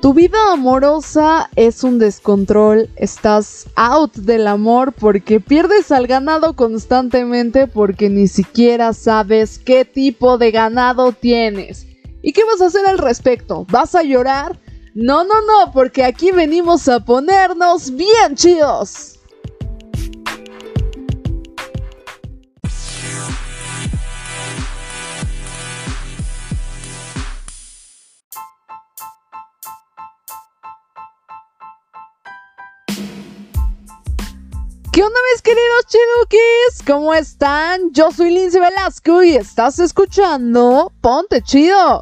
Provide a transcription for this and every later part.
Tu vida amorosa es un descontrol, estás out del amor porque pierdes al ganado constantemente porque ni siquiera sabes qué tipo de ganado tienes. ¿Y qué vas a hacer al respecto? ¿Vas a llorar? No, no, no, porque aquí venimos a ponernos bien chidos. ¿Qué onda mis queridos chidukis? ¿Cómo están? Yo soy Lindsay Velasco y estás escuchando Ponte Chido.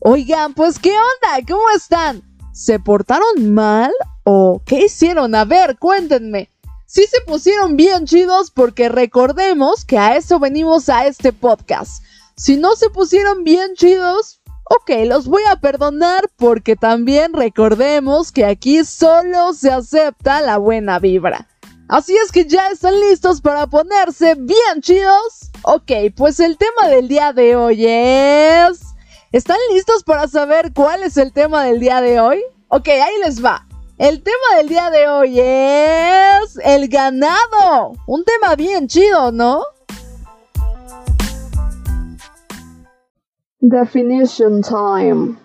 Oigan, pues ¿qué onda? ¿Cómo están? ¿Se portaron mal o qué hicieron? A ver, cuéntenme. Sí se pusieron bien chidos porque recordemos que a eso venimos a este podcast. Si no se pusieron bien chidos, ok, los voy a perdonar porque también recordemos que aquí solo se acepta la buena vibra. Así es que ya están listos para ponerse bien chidos. Ok, pues el tema del día de hoy es... ¿Están listos para saber cuál es el tema del día de hoy? Ok, ahí les va. El tema del día de hoy es el ganado. Un tema bien chido, ¿no? Definition time.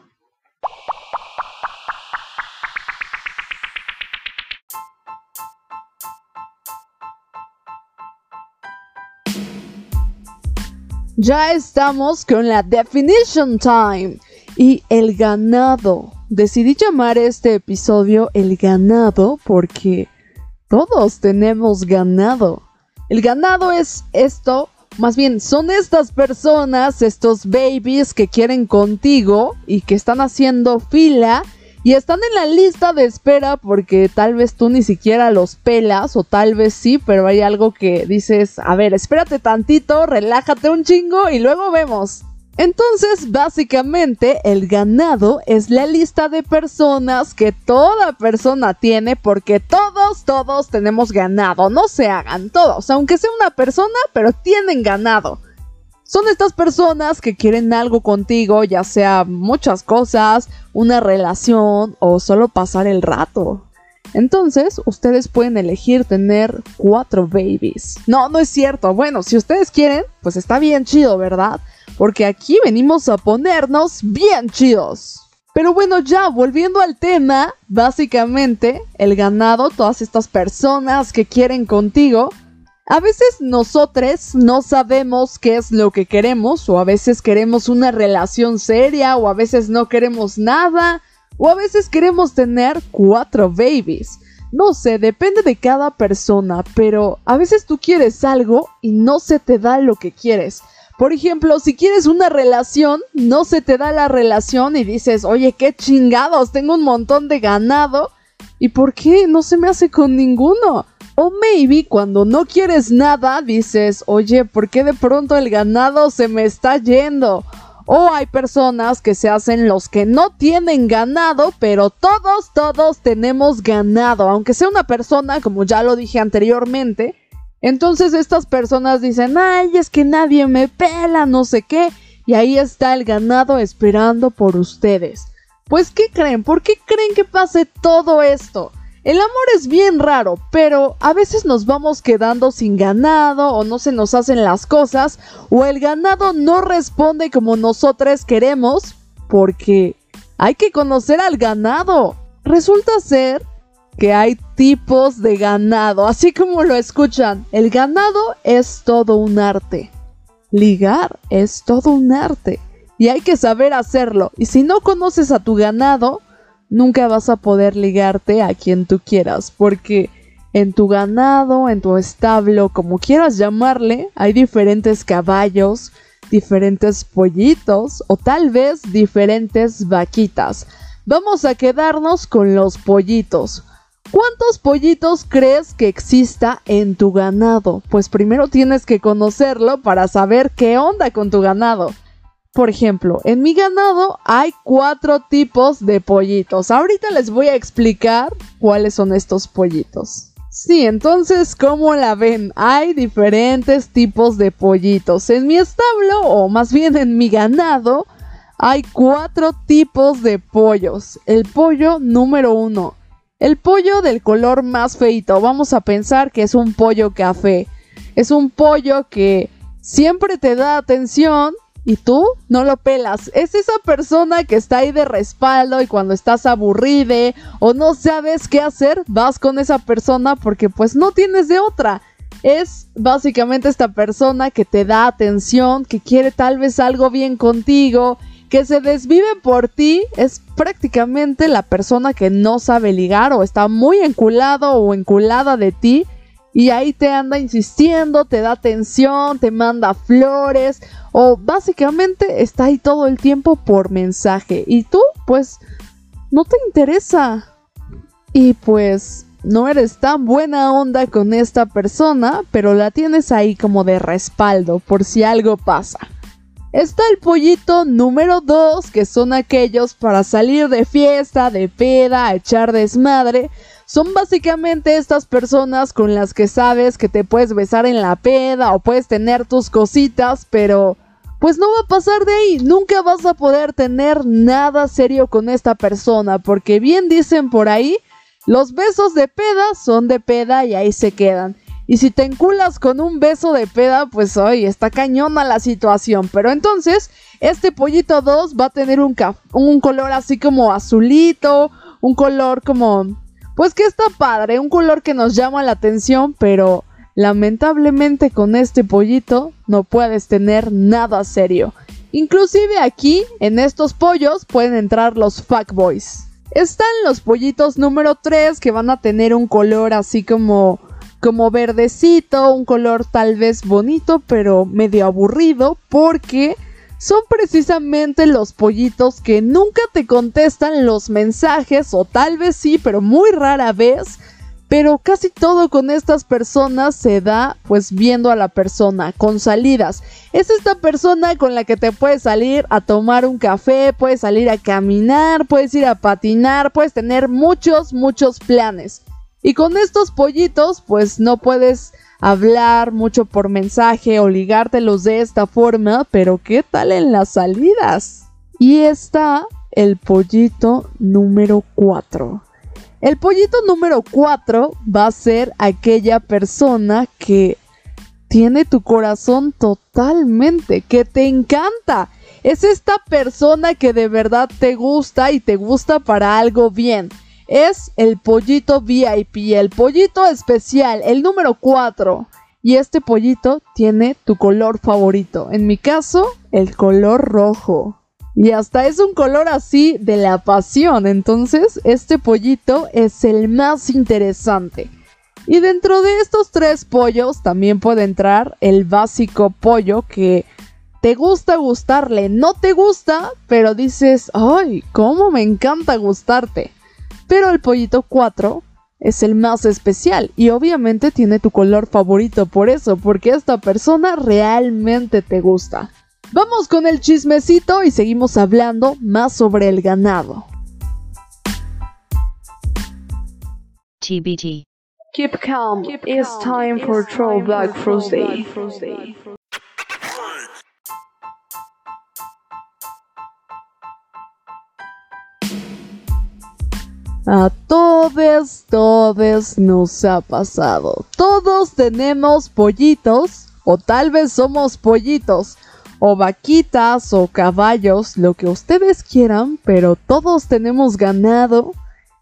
Ya estamos con la definition time y el ganado. Decidí llamar este episodio el ganado porque todos tenemos ganado. El ganado es esto, más bien son estas personas, estos babies que quieren contigo y que están haciendo fila y están en la lista de espera porque tal vez tú ni siquiera los pelas o tal vez sí, pero hay algo que dices, a ver, espérate tantito, relájate un chingo y luego vemos. Entonces, básicamente, el ganado es la lista de personas que toda persona tiene porque todos, todos tenemos ganado. No se hagan todos, aunque sea una persona, pero tienen ganado. Son estas personas que quieren algo contigo, ya sea muchas cosas, una relación o solo pasar el rato. Entonces, ustedes pueden elegir tener cuatro babies. No, no es cierto. Bueno, si ustedes quieren, pues está bien chido, ¿verdad? Porque aquí venimos a ponernos bien chidos. Pero bueno, ya volviendo al tema, básicamente el ganado, todas estas personas que quieren contigo, a veces nosotros no sabemos qué es lo que queremos, o a veces queremos una relación seria, o a veces no queremos nada, o a veces queremos tener cuatro babies. No sé, depende de cada persona, pero a veces tú quieres algo y no se te da lo que quieres. Por ejemplo, si quieres una relación, no se te da la relación y dices, oye, qué chingados, tengo un montón de ganado. ¿Y por qué no se me hace con ninguno? O maybe cuando no quieres nada dices, oye, ¿por qué de pronto el ganado se me está yendo? O hay personas que se hacen los que no tienen ganado, pero todos, todos tenemos ganado. Aunque sea una persona, como ya lo dije anteriormente. Entonces estas personas dicen, ay, es que nadie me pela, no sé qué. Y ahí está el ganado esperando por ustedes. Pues, ¿qué creen? ¿Por qué creen que pase todo esto? El amor es bien raro, pero a veces nos vamos quedando sin ganado o no se nos hacen las cosas o el ganado no responde como nosotros queremos porque hay que conocer al ganado. Resulta ser que hay tipos de ganado, así como lo escuchan. El ganado es todo un arte. Ligar es todo un arte. Y hay que saber hacerlo. Y si no conoces a tu ganado, nunca vas a poder ligarte a quien tú quieras, porque en tu ganado, en tu establo, como quieras llamarle, hay diferentes caballos, diferentes pollitos o tal vez diferentes vaquitas. Vamos a quedarnos con los pollitos. ¿Cuántos pollitos crees que exista en tu ganado? Pues primero tienes que conocerlo para saber qué onda con tu ganado. Por ejemplo, en mi ganado hay cuatro tipos de pollitos. Ahorita les voy a explicar cuáles son estos pollitos. Sí, entonces, ¿cómo la ven? Hay diferentes tipos de pollitos. En mi establo, o más bien en mi ganado, hay cuatro tipos de pollos. El pollo número uno. El pollo del color más feito. Vamos a pensar que es un pollo café. Es un pollo que siempre te da atención y tú no lo pelas. Es esa persona que está ahí de respaldo y cuando estás aburride o no sabes qué hacer, vas con esa persona porque pues no tienes de otra. Es básicamente esta persona que te da atención, que quiere tal vez algo bien contigo que se desvive por ti es prácticamente la persona que no sabe ligar o está muy enculado o enculada de ti y ahí te anda insistiendo, te da atención, te manda flores o básicamente está ahí todo el tiempo por mensaje y tú pues no te interesa y pues no eres tan buena onda con esta persona, pero la tienes ahí como de respaldo por si algo pasa. Está el pollito número 2, que son aquellos para salir de fiesta, de peda, echar desmadre. Son básicamente estas personas con las que sabes que te puedes besar en la peda o puedes tener tus cositas, pero pues no va a pasar de ahí. Nunca vas a poder tener nada serio con esta persona, porque bien dicen por ahí, los besos de peda son de peda y ahí se quedan. Y si te enculas con un beso de peda, pues hoy está cañona la situación. Pero entonces, este pollito 2 va a tener un, un color así como azulito, un color como... Pues que está padre, un color que nos llama la atención, pero lamentablemente con este pollito no puedes tener nada serio. Inclusive aquí, en estos pollos, pueden entrar los fuckboys. Están los pollitos número 3 que van a tener un color así como como verdecito, un color tal vez bonito, pero medio aburrido, porque son precisamente los pollitos que nunca te contestan los mensajes, o tal vez sí, pero muy rara vez. Pero casi todo con estas personas se da pues viendo a la persona, con salidas. Es esta persona con la que te puedes salir a tomar un café, puedes salir a caminar, puedes ir a patinar, puedes tener muchos, muchos planes. Y con estos pollitos, pues no puedes hablar mucho por mensaje o ligártelos de esta forma, pero ¿qué tal en las salidas? Y está el pollito número 4. El pollito número 4 va a ser aquella persona que tiene tu corazón totalmente, que te encanta. Es esta persona que de verdad te gusta y te gusta para algo bien es el pollito VIP, el pollito especial, el número 4. Y este pollito tiene tu color favorito. En mi caso, el color rojo. Y hasta es un color así de la pasión. Entonces, este pollito es el más interesante. Y dentro de estos tres pollos también puede entrar el básico pollo que te gusta gustarle, no te gusta, pero dices, ay, cómo me encanta gustarte. Pero el pollito 4 es el más especial y obviamente tiene tu color favorito por eso, porque esta persona realmente te gusta. Vamos con el chismecito y seguimos hablando más sobre el ganado. TBT. Keep calm. It's time for Throwback Thursday. A todos, todos nos ha pasado. Todos tenemos pollitos, o tal vez somos pollitos, o vaquitas, o caballos, lo que ustedes quieran, pero todos tenemos ganado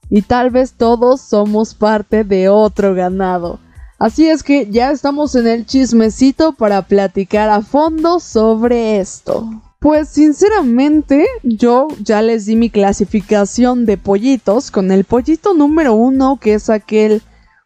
y tal vez todos somos parte de otro ganado. Así es que ya estamos en el chismecito para platicar a fondo sobre esto. Pues sinceramente yo ya les di mi clasificación de pollitos con el pollito número uno que es aquel,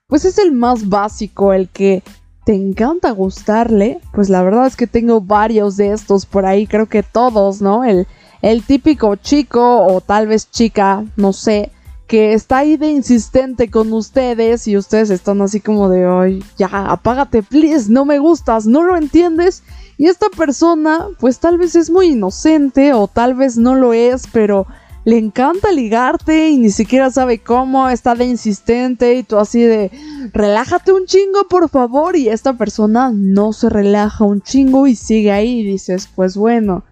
pues es el más básico, el que te encanta gustarle. Pues la verdad es que tengo varios de estos por ahí, creo que todos, ¿no? El, el típico chico o tal vez chica, no sé, que está ahí de insistente con ustedes y ustedes están así como de, ay, ya, apágate, please, no me gustas, no lo entiendes y esta persona, pues tal vez es muy inocente o tal vez no lo es, pero le encanta ligarte y ni siquiera sabe cómo, está de insistente y tú así de, relájate un chingo, por favor. Y esta persona no se relaja un chingo y sigue ahí y dices, pues bueno,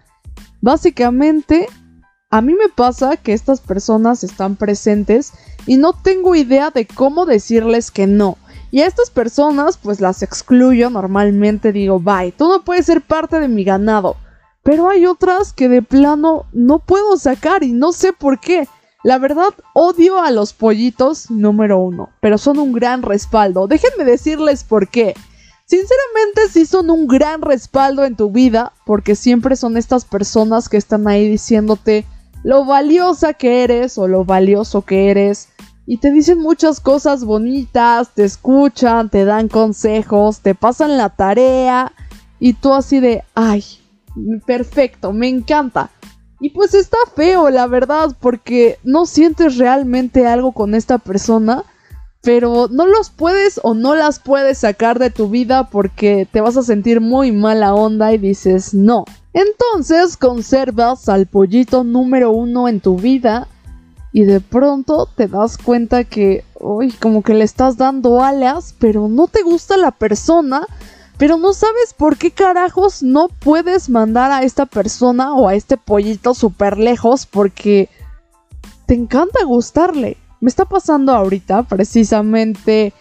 Básicamente, a mí me pasa que estas personas están presentes y no tengo idea de cómo decirles que no. Y a estas personas pues las excluyo normalmente, digo, bye, tú no puedes ser parte de mi ganado. Pero hay otras que de plano no puedo sacar y no sé por qué. La verdad, odio a los pollitos número uno, pero son un gran respaldo. Déjenme decirles por qué. Sinceramente sí son un gran respaldo en tu vida, porque siempre son estas personas que están ahí diciéndote lo valiosa que eres o lo valioso que eres. Y te dicen muchas cosas bonitas, te escuchan, te dan consejos, te pasan la tarea. Y tú así de, ay, perfecto, me encanta. Y pues está feo, la verdad, porque no sientes realmente algo con esta persona, pero no los puedes o no las puedes sacar de tu vida porque te vas a sentir muy mala onda y dices no. Entonces conservas al pollito número uno en tu vida y de pronto te das cuenta que, uy, como que le estás dando alas, pero no te gusta la persona pero no sabes por qué carajos no puedes mandar a esta persona o a este pollito súper lejos porque te encanta gustarle. Me está pasando ahorita precisamente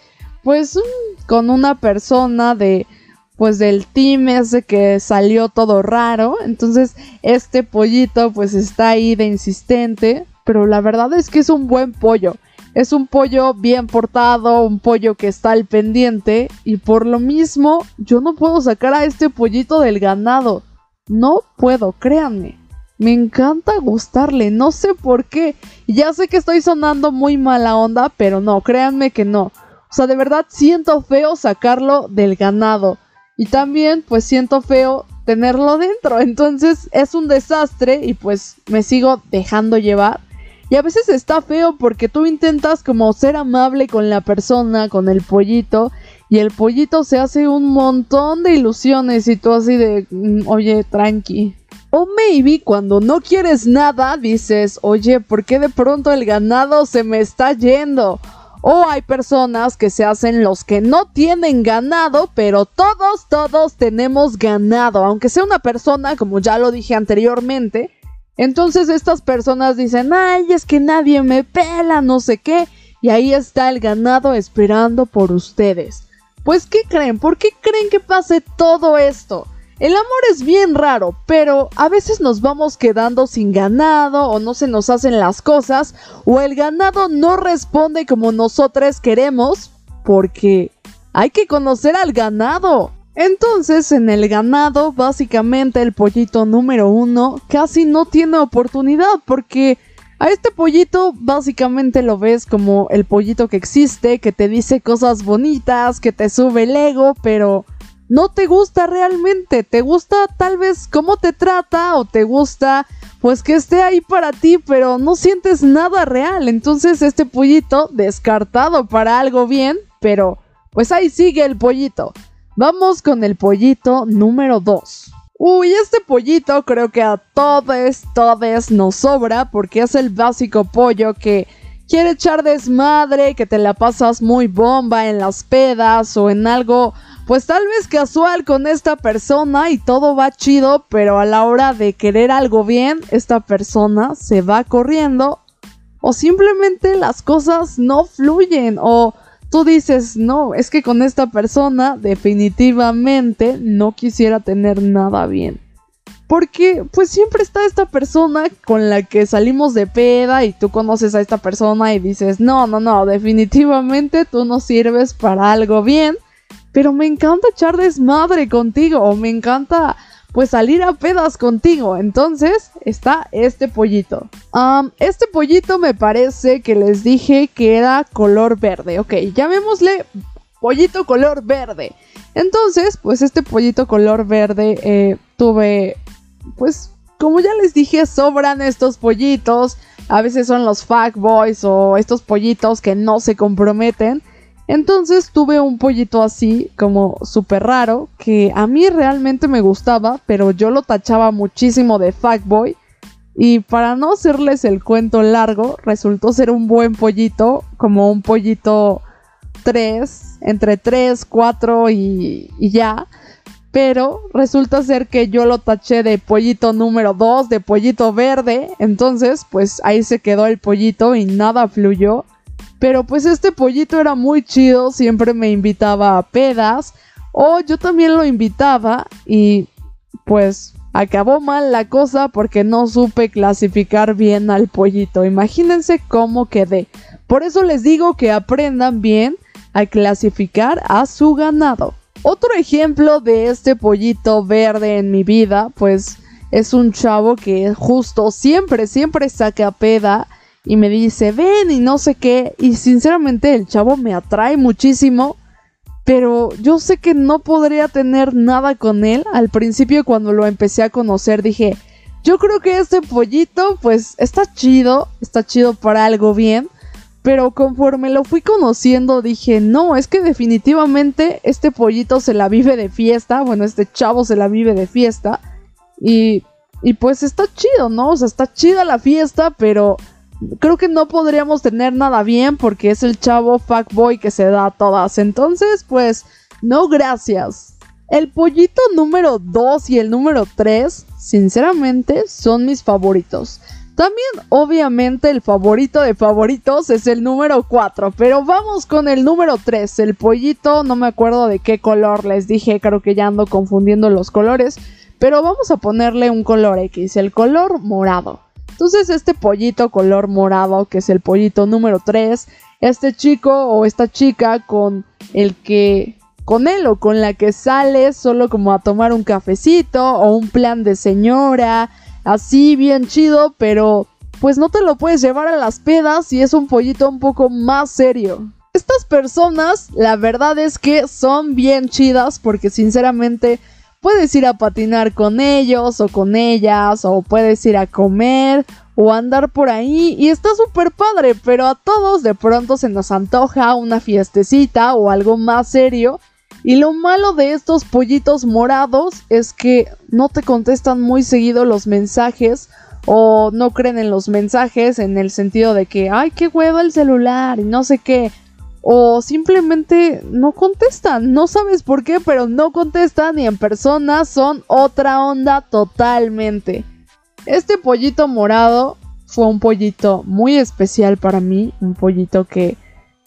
pues con una persona de pues del team ese que salió todo raro. Entonces este pollito pues está ahí de insistente. Pero la verdad es que es un buen pollo. Es un pollo bien portado, un pollo que está al pendiente y por lo mismo yo no puedo sacar a este pollito del ganado. No puedo, créanme. Me encanta gustarle, no sé por qué. Ya sé que estoy sonando muy mala onda, pero no, créanme que no. O sea, de verdad siento feo sacarlo del ganado. Y también pues siento feo tenerlo dentro. Entonces es un desastre y pues me sigo dejando llevar. Y a veces está feo porque tú intentas como ser amable con la persona, con el pollito, y el pollito se hace un montón de ilusiones y tú así de, mm, oye, tranqui. O maybe cuando no quieres nada dices, oye, ¿por qué de pronto el ganado se me está yendo? O hay personas que se hacen los que no tienen ganado, pero todos, todos tenemos ganado. Aunque sea una persona, como ya lo dije anteriormente, entonces estas personas dicen, ay, es que nadie me pela, no sé qué, y ahí está el ganado esperando por ustedes. Pues, ¿qué creen? ¿Por qué creen que pase todo esto? El amor es bien raro, pero a veces nos vamos quedando sin ganado o no se nos hacen las cosas o el ganado no responde como nosotros queremos porque hay que conocer al ganado. Entonces, en el ganado, básicamente el pollito número uno casi no tiene oportunidad porque a este pollito básicamente lo ves como el pollito que existe, que te dice cosas bonitas, que te sube el ego, pero no te gusta realmente, te gusta tal vez cómo te trata o te gusta pues que esté ahí para ti, pero no sientes nada real. Entonces este pollito descartado para algo bien, pero pues ahí sigue el pollito. Vamos con el pollito número 2. Uy, este pollito creo que a todos, todos nos sobra porque es el básico pollo que quiere echar desmadre, que te la pasas muy bomba en las pedas o en algo, pues tal vez casual con esta persona y todo va chido, pero a la hora de querer algo bien, esta persona se va corriendo o simplemente las cosas no fluyen o tú dices, no, es que con esta persona definitivamente no quisiera tener nada bien. Porque pues siempre está esta persona con la que salimos de peda y tú conoces a esta persona y dices, no, no, no, definitivamente tú no sirves para algo bien. Pero me encanta echar desmadre contigo o me encanta pues salir a pedas contigo. Entonces está este pollito. este pollito me parece que les dije que era color verde. Ok, llamémosle pollito color verde. Entonces, pues este pollito color verde eh, tuve, pues como ya les dije, sobran estos pollitos. A veces son los boys o estos pollitos que no se comprometen. Entonces tuve un pollito así, como súper raro, que a mí realmente me gustaba, pero yo lo tachaba muchísimo de fuckboy. Y para no hacerles el cuento largo, resultó ser un buen pollito, como un pollito 3, entre 3, 4 y, y ya. pero resulta ser que yo lo taché de pollito número 2, de pollito verde, entonces pues ahí se quedó el pollito y nada fluyó. Pero pues este pollito era muy chido, siempre me invitaba a pedas, o yo también lo invitaba y pues acabó mal la cosa porque no supe clasificar bien al pollito. Imagínense cómo quedé. Por eso les digo que aprendan bien a clasificar a su ganado. Otro ejemplo de este pollito verde en mi vida, pues es un chavo que justo siempre, siempre saca peda y me dice, ven y no sé qué. Y sinceramente el chavo me atrae muchísimo, pero yo sé que no podría tener nada con él. Al principio cuando lo empecé a conocer dije, yo creo que este pollito pues está chido, está chido para algo bien. Pero conforme lo fui conociendo dije, no, es que definitivamente este pollito se la vive de fiesta, bueno, este chavo se la vive de fiesta. Y, y pues está chido, ¿no? O sea, está chida la fiesta, pero creo que no podríamos tener nada bien porque es el chavo fuckboy que se da a todas. Entonces, pues, no gracias. El pollito número 2 y el número 3, sinceramente, son mis favoritos. También, obviamente, el favorito de favoritos es el número 4. Pero vamos con el número 3. El pollito, no me acuerdo de qué color les dije, creo que ya ando confundiendo los colores. Pero vamos a ponerle un color X, el color morado. Entonces, este pollito color morado, que es el pollito número 3, este chico o esta chica con el que con él o con la que sale solo como a tomar un cafecito o un plan de señora así bien chido, pero pues no te lo puedes llevar a las pedas y es un pollito un poco más serio. Estas personas, la verdad es que son bien chidas porque sinceramente puedes ir a patinar con ellos o con ellas o puedes ir a comer o andar por ahí y está súper padre, pero a todos de pronto se nos antoja una fiestecita o algo más serio y lo malo de estos pollitos morados es que no te contestan muy seguido los mensajes o no creen en los mensajes en el sentido de que, ay, qué huevo el celular y no sé qué. O simplemente no contestan, no sabes por qué, pero no contestan y en persona son otra onda totalmente. Este pollito morado fue un pollito muy especial para mí, un pollito que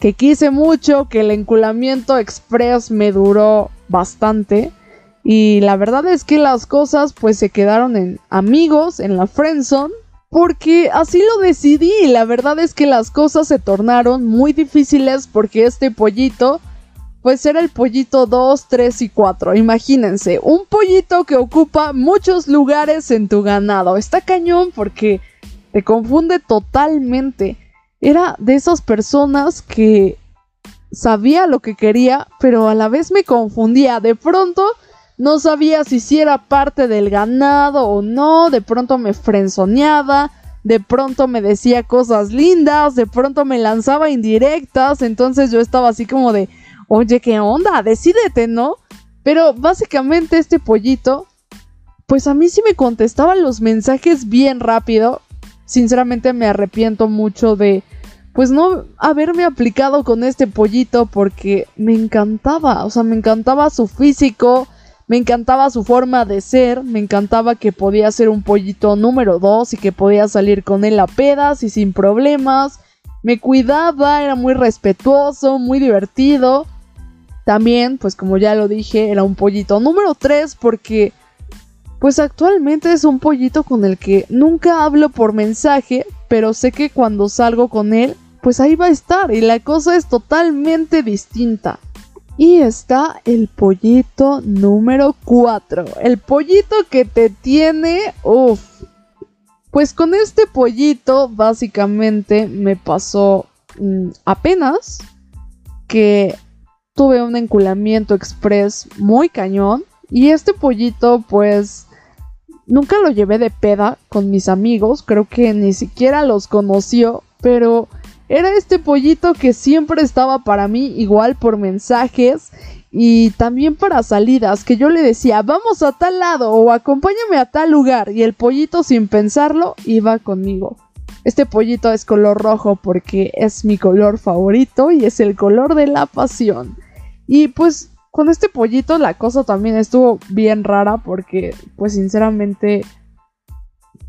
que quise mucho, que el enculamiento express me duró bastante. Y la verdad es que las cosas pues se quedaron en amigos, en la friendzone, porque así lo decidí. La verdad es que las cosas se tornaron muy difíciles porque este pollito pues era el pollito 2, 3 y 4. Imagínense, un pollito que ocupa muchos lugares en tu ganado. Está cañón porque te confunde totalmente era de esas personas que sabía lo que quería, pero a la vez me confundía. De pronto no sabía si si era parte del ganado o no, de pronto me frenzoneaba, de pronto me decía cosas lindas, de pronto me lanzaba indirectas, entonces yo estaba así como de, oye, ¿qué onda? Decídete, ¿no? Pero básicamente este pollito, pues a mí sí me contestaba los mensajes bien rápido. Sinceramente me arrepiento mucho de pues no haberme aplicado con este pollito porque me encantaba, o sea, me encantaba su físico, me encantaba su forma de ser, me encantaba que podía ser un pollito número 2 y que podía salir con él a pedas y sin problemas, me cuidaba, era muy respetuoso, muy divertido. También, pues como ya lo dije, era un pollito número 3 porque pues actualmente es un pollito con el que nunca hablo por mensaje, pero sé que cuando salgo con él, pues ahí va a estar y la cosa es totalmente distinta. Y está el pollito número 4. El pollito que te tiene... Uff. Pues con este pollito básicamente me pasó mm, apenas que tuve un enculamiento express muy cañón. Y este pollito pues Nunca lo llevé de peda con mis amigos, creo que ni siquiera los conoció, pero era este pollito que siempre estaba para mí igual por mensajes y también para salidas, que yo le decía, vamos a tal lado o acompáñame a tal lugar y el pollito sin pensarlo iba conmigo. Este pollito es color rojo porque es mi color favorito y es el color de la pasión. Y pues con este pollito la cosa también estuvo bien rara porque, pues sinceramente,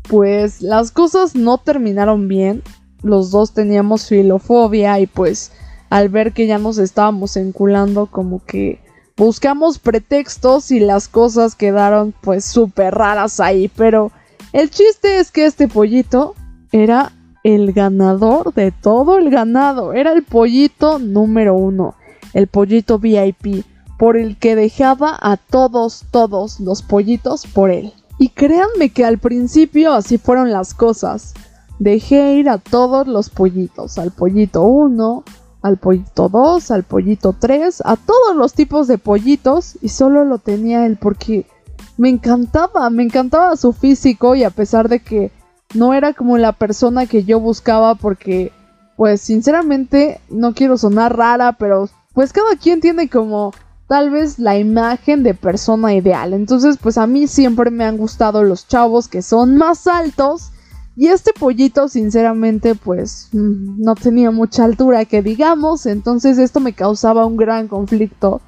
pues las cosas no terminaron bien. Los dos teníamos filofobia y pues al ver que ya nos estábamos enculando como que buscamos pretextos y las cosas quedaron pues súper raras ahí. Pero el chiste es que este pollito era el ganador de todo el ganado. Era el pollito número uno. El pollito VIP. Por el que dejaba a todos, todos los pollitos por él. Y créanme que al principio así fueron las cosas. Dejé ir a todos los pollitos. Al pollito 1, al pollito 2, al pollito 3, a todos los tipos de pollitos. Y solo lo tenía él porque me encantaba, me encantaba su físico y a pesar de que no era como la persona que yo buscaba porque, pues sinceramente, no quiero sonar rara, pero pues cada quien tiene como tal vez la imagen de persona ideal. Entonces, pues a mí siempre me han gustado los chavos que son más altos. Y este pollito, sinceramente, pues mm, no tenía mucha altura que digamos. Entonces esto me causaba un gran conflicto.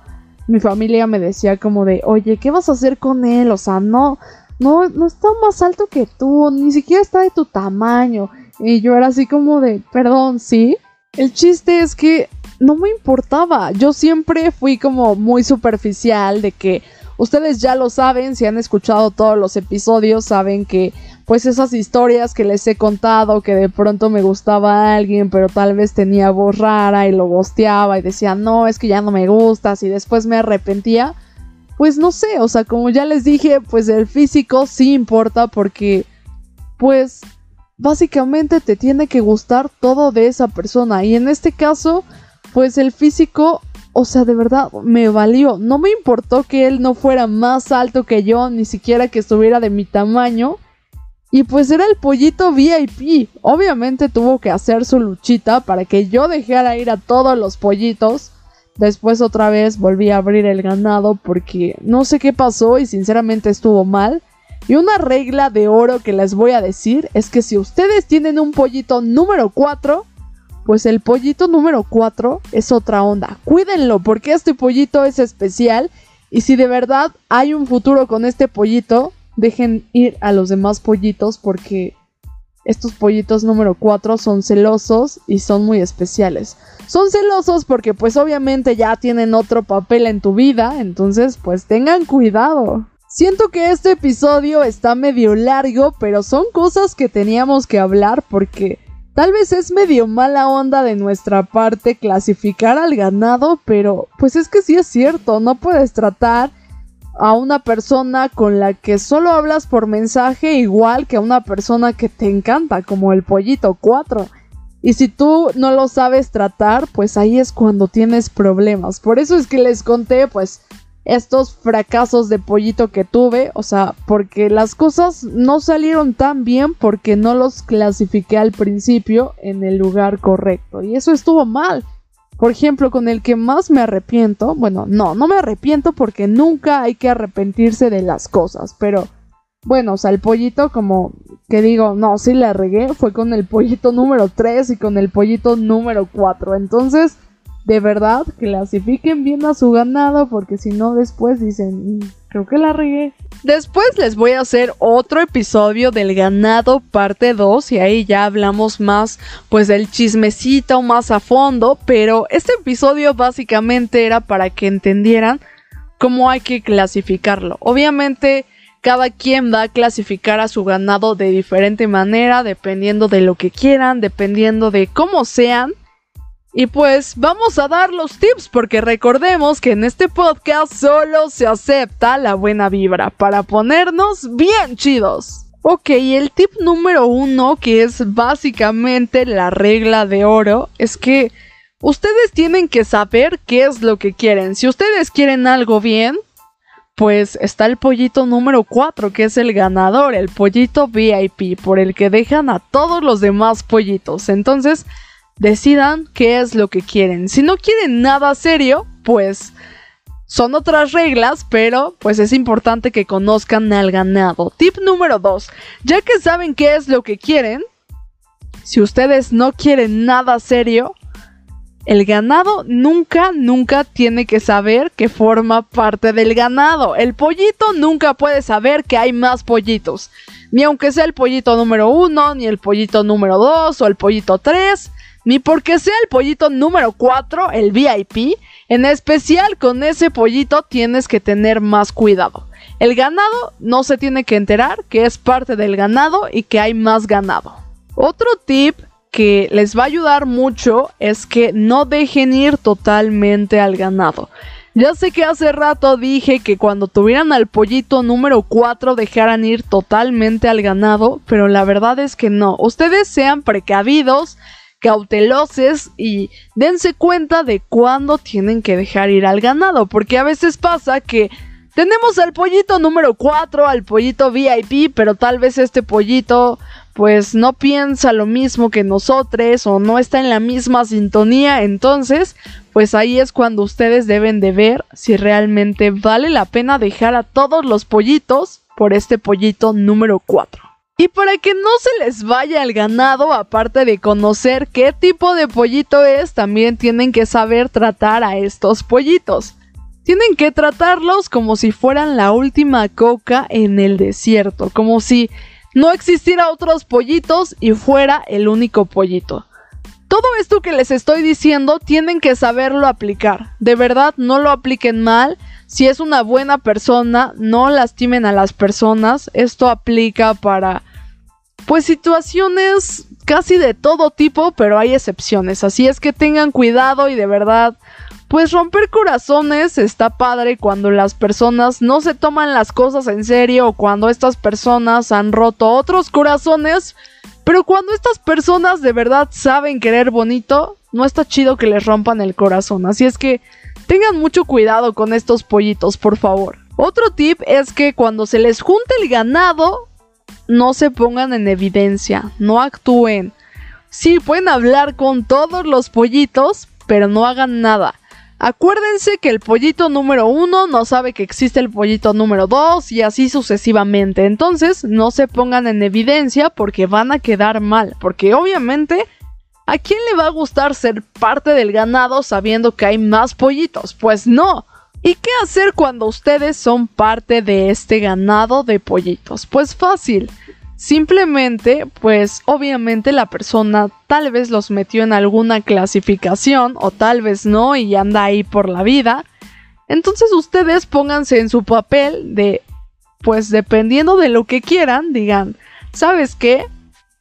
Mi familia me decía como de, oye, ¿qué vas a hacer con él? O sea, no, no, no está más alto que tú, ni siquiera está de tu tamaño. Y yo era así como de, perdón, sí. El chiste es que no me importaba. Yo siempre fui como muy superficial de que ustedes ya lo saben, si han escuchado todos los episodios, saben que pues esas historias que les he contado, que de pronto me gustaba a alguien, pero tal vez tenía voz rara y lo bosteaba y decía, no, es que ya no me gustas y después me arrepentía pues no sé, o sea, como ya les dije, pues el físico sí importa porque, pues, básicamente te tiene que gustar todo de esa persona. Y en este caso, pues el físico, o sea, de verdad, me valió. No me importó que él no fuera más alto que yo, ni siquiera que estuviera de mi tamaño. Y pues era el pollito VIP. Obviamente tuvo que hacer su luchita para que yo dejara ir a todos los pollitos. Después otra vez volví a abrir el ganado porque no sé qué pasó y sinceramente estuvo mal. Y una regla de oro que les voy a decir es que si ustedes tienen un pollito número 4, pues el pollito número 4 es otra onda. Cuídenlo porque este pollito es especial y si de verdad hay un futuro con este pollito, dejen ir a los demás pollitos porque estos pollitos número 4 son celosos y son muy especiales. Son celosos porque pues obviamente ya tienen otro papel en tu vida, entonces pues tengan cuidado. Siento que este episodio está medio largo, pero son cosas que teníamos que hablar porque tal vez es medio mala onda de nuestra parte clasificar al ganado, pero pues es que sí es cierto, no puedes tratar a una persona con la que solo hablas por mensaje igual que a una persona que te encanta, como el pollito 4. Y si tú no lo sabes tratar, pues ahí es cuando tienes problemas. Por eso es que les conté, pues, estos fracasos de pollito que tuve. O sea, porque las cosas no salieron tan bien porque no los clasifiqué al principio en el lugar correcto. Y eso estuvo mal. Por ejemplo, con el que más me arrepiento, bueno, no, no me arrepiento porque nunca hay que arrepentirse de las cosas, pero bueno, o sea, el pollito como que digo, no, sí la regué, fue con el pollito número 3 y con el pollito número 4. Entonces, de verdad, clasifiquen bien a su ganado porque si no después dicen, mm, creo que la regué. Después les voy a hacer otro episodio del ganado parte 2 y ahí ya hablamos más pues del chismecito más a fondo, pero este episodio básicamente era para que entendieran cómo hay que clasificarlo. Obviamente cada quien va a clasificar a su ganado de diferente manera, dependiendo de lo que quieran, dependiendo de cómo sean. Y pues vamos a dar los tips porque recordemos que en este podcast solo se acepta la buena vibra para ponernos bien chidos. Ok, el tip número uno, que es básicamente la regla de oro, es que ustedes tienen que saber qué es lo que quieren. Si ustedes quieren algo bien, pues está el pollito número 4, que es el ganador, el pollito VIP, por el que dejan a todos los demás pollitos. Entonces, decidan qué es lo que quieren. Si no quieren nada serio, pues son otras reglas, pero pues es importante que conozcan al ganado. Tip número 2. Ya que saben qué es lo que quieren, si ustedes no quieren nada serio, El ganado nunca, nunca tiene que saber que forma parte del ganado. El pollito nunca puede saber que hay más pollitos. Ni aunque sea el pollito número uno, ni el pollito número dos o el pollito tres, ni porque sea el pollito número cuatro, el VIP. En especial con ese pollito tienes que tener más cuidado. El ganado no se tiene que enterar que es parte del ganado y que hay más ganado. Otro tip que les va a ayudar mucho es que no dejen ir totalmente al ganado. Ya sé que hace rato dije que cuando tuvieran al pollito número 4 dejaran ir totalmente al ganado, pero la verdad es que no. Ustedes sean precavidos, cautelosos y dense cuenta de cuándo tienen que dejar ir al ganado, porque a veces pasa que tenemos al pollito número 4, al pollito VIP, pero tal vez este pollito pues no piensa lo mismo que nosotros o no está en la misma sintonía, entonces pues ahí es cuando ustedes deben de ver si realmente vale la pena dejar a todos los pollitos por este pollito número 4. Y para que no se les vaya el ganado, aparte de conocer qué tipo de pollito es, también tienen que saber tratar a estos pollitos. Tienen que tratarlos como si fueran la última coca en el desierto, como si no existiera otros pollitos y fuera el único pollito. Todo esto que les estoy diciendo tienen que saberlo aplicar. De verdad, no lo apliquen mal. Si es una buena persona, no lastimen a las personas. Esto aplica para, pues, situaciones casi de todo tipo, pero hay excepciones. Así es que tengan cuidado y de verdad pues romper corazones está padre cuando las personas no se toman las cosas en serio o cuando estas personas han roto otros corazones. Pero cuando estas personas de verdad saben querer bonito, no está chido que les rompan el corazón. Así es que tengan mucho cuidado con estos pollitos, por favor. Otro tip es que cuando se les junte el ganado, no se pongan en evidencia, no actúen. Sí, pueden hablar con todos los pollitos, pero no hagan nada. Acuérdense que el pollito número uno no sabe que existe el pollito número dos y así sucesivamente. Entonces no se pongan en evidencia porque van a quedar mal. Porque obviamente, ¿a quién le va a gustar ser parte del ganado sabiendo que hay más pollitos? Pues no. ¿Y qué hacer cuando ustedes son parte de este ganado de pollitos? Pues fácil. Simplemente, pues obviamente la persona tal vez los metió en alguna clasificación o tal vez no y anda ahí por la vida. Entonces ustedes pónganse en su papel de, pues dependiendo de lo que quieran, digan, ¿sabes qué?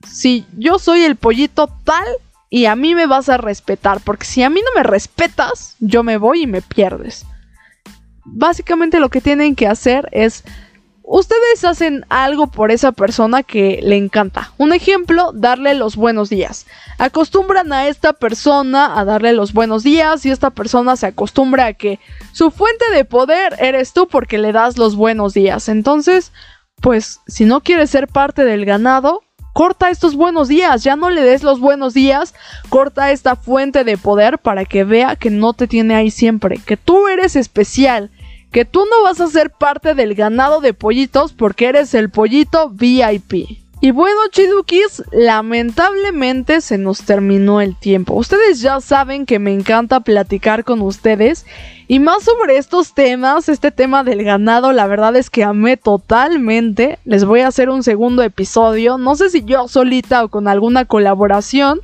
Si yo soy el pollito tal y a mí me vas a respetar, porque si a mí no me respetas, yo me voy y me pierdes. Básicamente lo que tienen que hacer es ustedes hacen algo por esa persona que le encanta. Un ejemplo, darle los buenos días. Acostumbran a esta persona a darle los buenos días y esta persona se acostumbra a que su fuente de poder eres tú porque le das los buenos días. Entonces, pues si no quieres ser parte del ganado, corta estos buenos días, ya no le des los buenos días, corta esta fuente de poder para que vea que no te tiene ahí siempre, que tú eres especial que tú no vas a ser parte del ganado de pollitos porque eres el pollito VIP. Y bueno, chidukis, lamentablemente se nos terminó el tiempo. Ustedes ya saben que me encanta platicar con ustedes. Y más sobre estos temas, este tema del ganado, la verdad es que amé totalmente. Les voy a hacer un segundo episodio. No sé si yo solita o con alguna colaboración.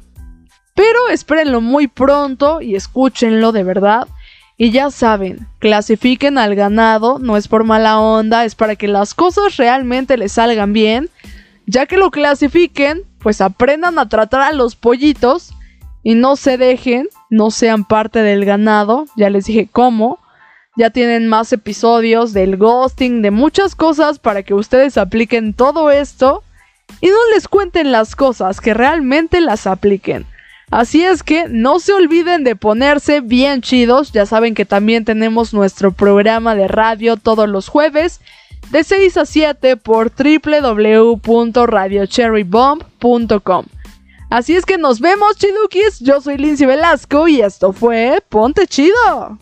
Pero espérenlo muy pronto y escúchenlo de verdad. Y ya saben, clasifiquen al ganado, no es por mala onda, es para que las cosas realmente les salgan bien. Ya que lo clasifiquen, pues aprendan a tratar a los pollitos y no se dejen, no sean parte del ganado, ya les dije cómo. Ya tienen más episodios del ghosting, de muchas cosas para que ustedes apliquen todo esto y no les cuenten las cosas, que realmente las apliquen. Así es que no se olviden de ponerse bien chidos. Ya saben que también tenemos nuestro programa de radio todos los jueves de 6 a 7 por www.radiocherrybomb.com. Así es que nos vemos, chidukis. Yo soy Lindsay Velasco y esto fue Ponte Chido.